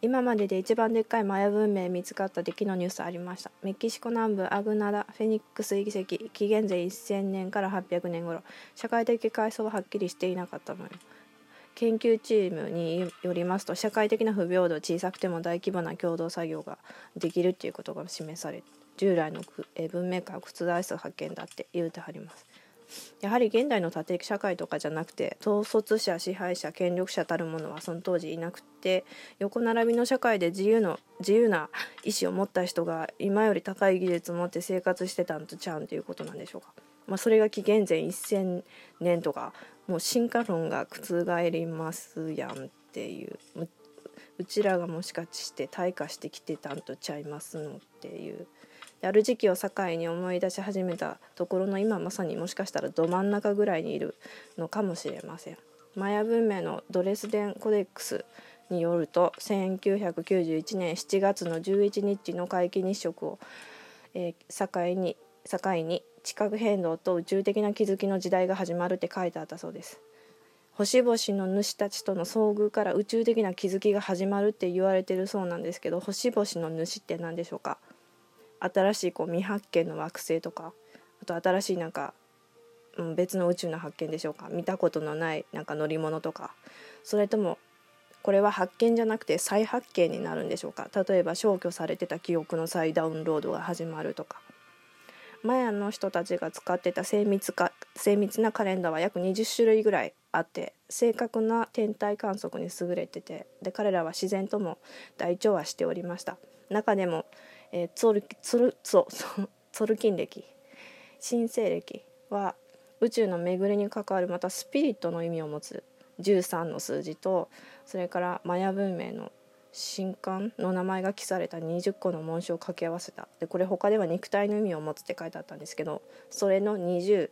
今までで一番でっかいマヤ文明見つかった出来のニュースありました。メキシコ南部アグナダフェニックス遺跡紀元前1000年から800年頃。社会的階層ははっきりしていなかったのよ。研究チームによりますと社会的な不平等小さくても大規模な共同作業ができるっていうことが示され従来の文明観を覆す発見だって言うてはります。やはり現代の縦社会とかじゃなくて統率者支配者権力者たるものはその当時いなくて横並びの社会で自由の自由な意思を持った人が今より高い技術を持って生活してたんとちゃうんということなんでしょうか。まあ、それが紀元前1,000年とかもう進化論が覆りますやんっていううちらがもしかして退化してきてたんとちゃいますのっていうある時期を境に思い出し始めたところの今まさにもしかしたらど真ん中ぐらいにいるのかもしれません。マヤ文明のドレスデンコデックスによると1991年7月の11日の皆既日食を、えー、境に境に地殻変動と宇宙的な気づきの時代が始まるって書いてあったそうです。星々の主たちとの遭遇から宇宙的な気づきが始まるって言われてるそうなんですけど星々の主って何でしょうか？新しいこう未発見の惑星とかあと新しいなんか、うん、別の宇宙の発見でしょうか見たことのないなんか乗り物とかそれともこれは発見じゃなくて再発見になるんでしょうか例えば消去されてた記憶の再ダウンロードが始まるとか。マヤの人たちが使ってた精密か精密なカレンダーは約20種類ぐらいあって正確な天体観測に優れててで彼らは自然とも大調和しておりました。中でもえー、ツルツルツォ ツルキン暦新西暦は宇宙の巡りに関わるまたスピリットの意味を持つ。13の数字とそれからマヤ文明の神官の名前が記された20個の紋章を掛け合わせた。でこれ他では肉体の意味を持つって書いてあったんですけどそれの20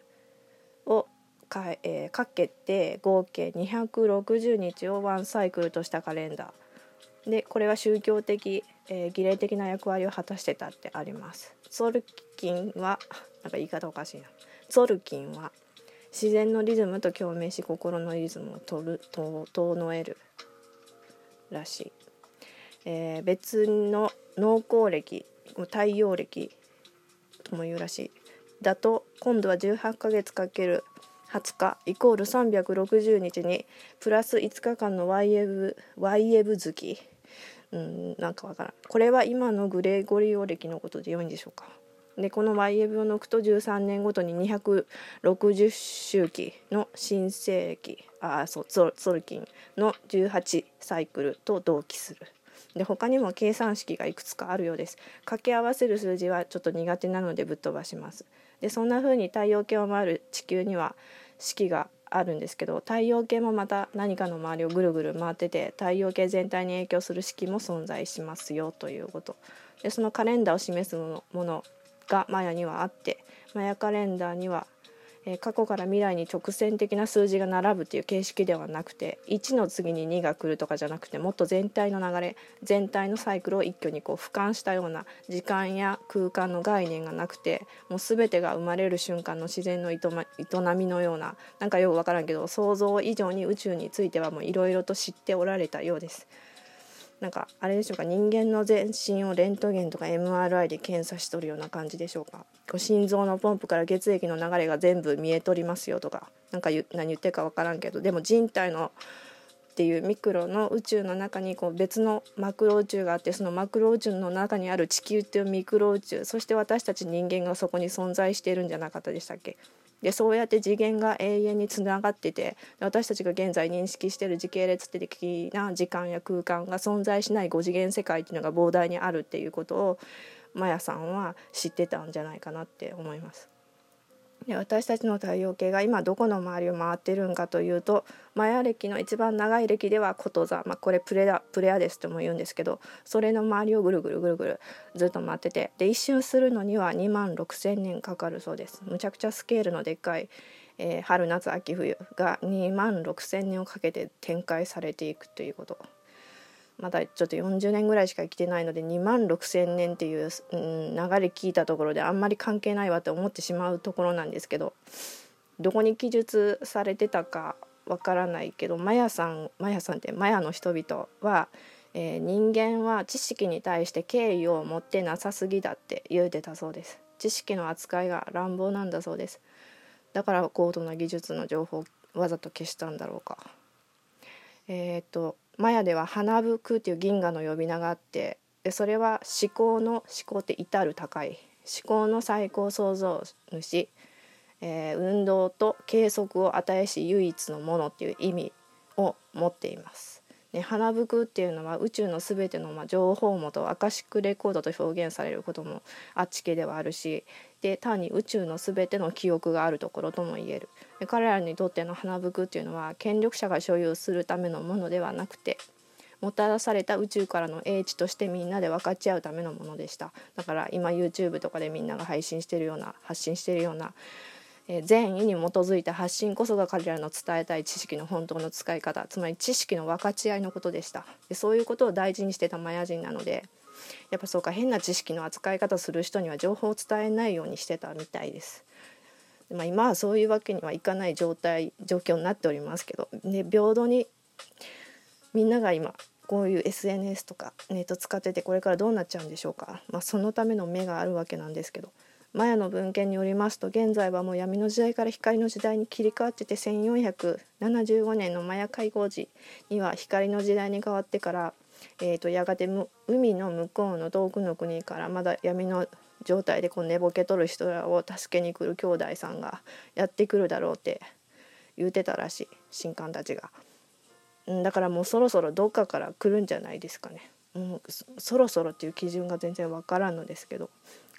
をか、えー、かけて合計260日をワンサイクルとしたカレンダー。でこれは宗教的えー、儀礼的な役割を果たしてたってあります。ゾルキンはなんか言い方おかしいな。ゾルキンは自然のリズムと共鳴し心のリズムをとると整えるらしい。えー、別の農耕暦太陽暦とも言うらしい。だと今度は18ヶ月かける20日イコール360日にプラス5日間の YF, YF 月うんなんかわからん。これは今のグレーゴリオ歴のことで良いんでしょうか。でこの YF を抜くと13年ごとに260周期の新世紀あそうソソルキンの18サイクルと同期する。で他にも計算式がいくつかあるようです。掛け合わせる数字はちょっと苦手なのでぶっ飛ばします。でそんな風に太陽系を回る地球には式があるんですけど太陽系もまた何かの周りをぐるぐる回ってて太陽系全体に影響する式も存在しますよということ。でそのカレンダーを示すものがマヤにはあってマヤカレンダーにはえ過去から未来に直線的な数字が並ぶっていう形式ではなくて1の次に2が来るとかじゃなくてもっと全体の流れ全体のサイクルを一挙にこう俯瞰したような時間や空間の概念がなくてもう全てが生まれる瞬間の自然の営みのようななんかよく分からんけど想像以上に宇宙についてはもういろいろと知っておられたようです。なんかあれでしょうか人間の全身をレントゲンとか MRI で検査しとるような感じでしょうか。心臓のポンプから血液の流れが全部見えとりますよとか何か何言ってるか分からんけどでも人体のっていうミクロの宇宙の中にこう別のマクロ宇宙があってそのマクロ宇宙の中にある地球っていうミクロ宇宙そして私たち人間がそこに存在しているんじゃなかったでしたっけ？でそうやって次元が永遠につながってて私たちが現在認識している時系列的な時間や空間が存在しない5次元世界っていうのが膨大にあるっていうことをマヤさんは知ってたんじゃないかなって思います。で私たちの太陽系が今どこの周りを回ってるんかというとマヤ暦の一番長い暦ではこと座、まあ、これプレアプレアデスとも言うんですけどそれの周りをぐるぐるぐるぐるずっと回っててで一周するのには2万6,000年かかるそうです。むちゃくちゃスケールのでっかい、えー、春夏秋冬が2万6,000年をかけて展開されていくということ。まだちょっと40年ぐらいしか生きてないので2万6,000年っていう、うん、流れ聞いたところであんまり関係ないわって思ってしまうところなんですけどどこに記述されてたかわからないけどマヤさんマヤさんってマヤの人々は、えー、人間は知識に対して敬意を持ってなさすぎだって言うてたそうです。知識の扱いが乱暴なんだそうです。だから高度な技術の情報をわざと消したんだろうか。えっ、とマヤでは花吹っていう銀河の呼び名があってでそれは思考の思考って至る高い思考の最高創造主、えー、運動と計測を与えし唯一のものっていう意味を持っています。ね、花吹っていうのは宇宙の全てのま情報元アカシックレコードと表現されることもあっち系ではあるしで単に宇宙の全ての記憶があるところとも言える。で彼らにとっての花吹っていうのは権力者が所有するためのものではなくてもたらされた宇宙からの英知としてみんなで分かち合うためのものでした。だから今 YouTube とかでみんなが配信してるような発信してるような、え、善意に基づいた発信こそが彼らの伝えたい知識の本当の使い方つまり知識の分かち合いのことでしたでそういうことを大事にしてたマヤ人なのでやっぱそうか変な知識の扱い方する人には情報を伝えないようにしてたみたいです。まあ、今はそういうわけにはいかない状態状況になっておりますけどで平等にみんなが今こういう SNS とかネット使っててこれからどうなっちゃうんでしょうか、まあ、そのための目があるわけなんですけどマヤの文献によりますと現在はもう闇の時代から光の時代に切り替わってて1475年のマヤ会合時には光の時代に変わってから、えー、とやがて海の向こうの遠くの国からまだ闇の状態でこう寝ぼけとる人らを助けに来る兄弟さんがやってくるだろうって言うてたらしい神官たちが。だからもうそろそろどっかから来るんじゃないですかね。うん、そろそろっていう基準が全然わからんのですけど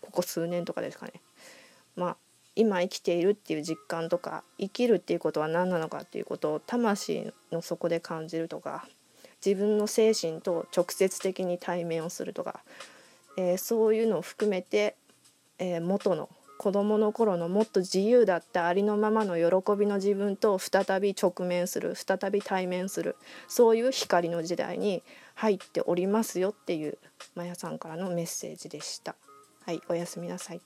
ここ数年とかですかね。まあ今生きているっていう実感とか生きるっていうことは何なのかっていうことを魂の底で感じるとか自分の精神と直接的に対面をするとか、えー、そういうのを含めて、えー、元の子どもの頃のもっと自由だったありのままの喜びの自分と再び直面する再び対面するそういう光の時代に入っておりますよっていうマヤさんからのメッセージでした。はい、おやすみなさい。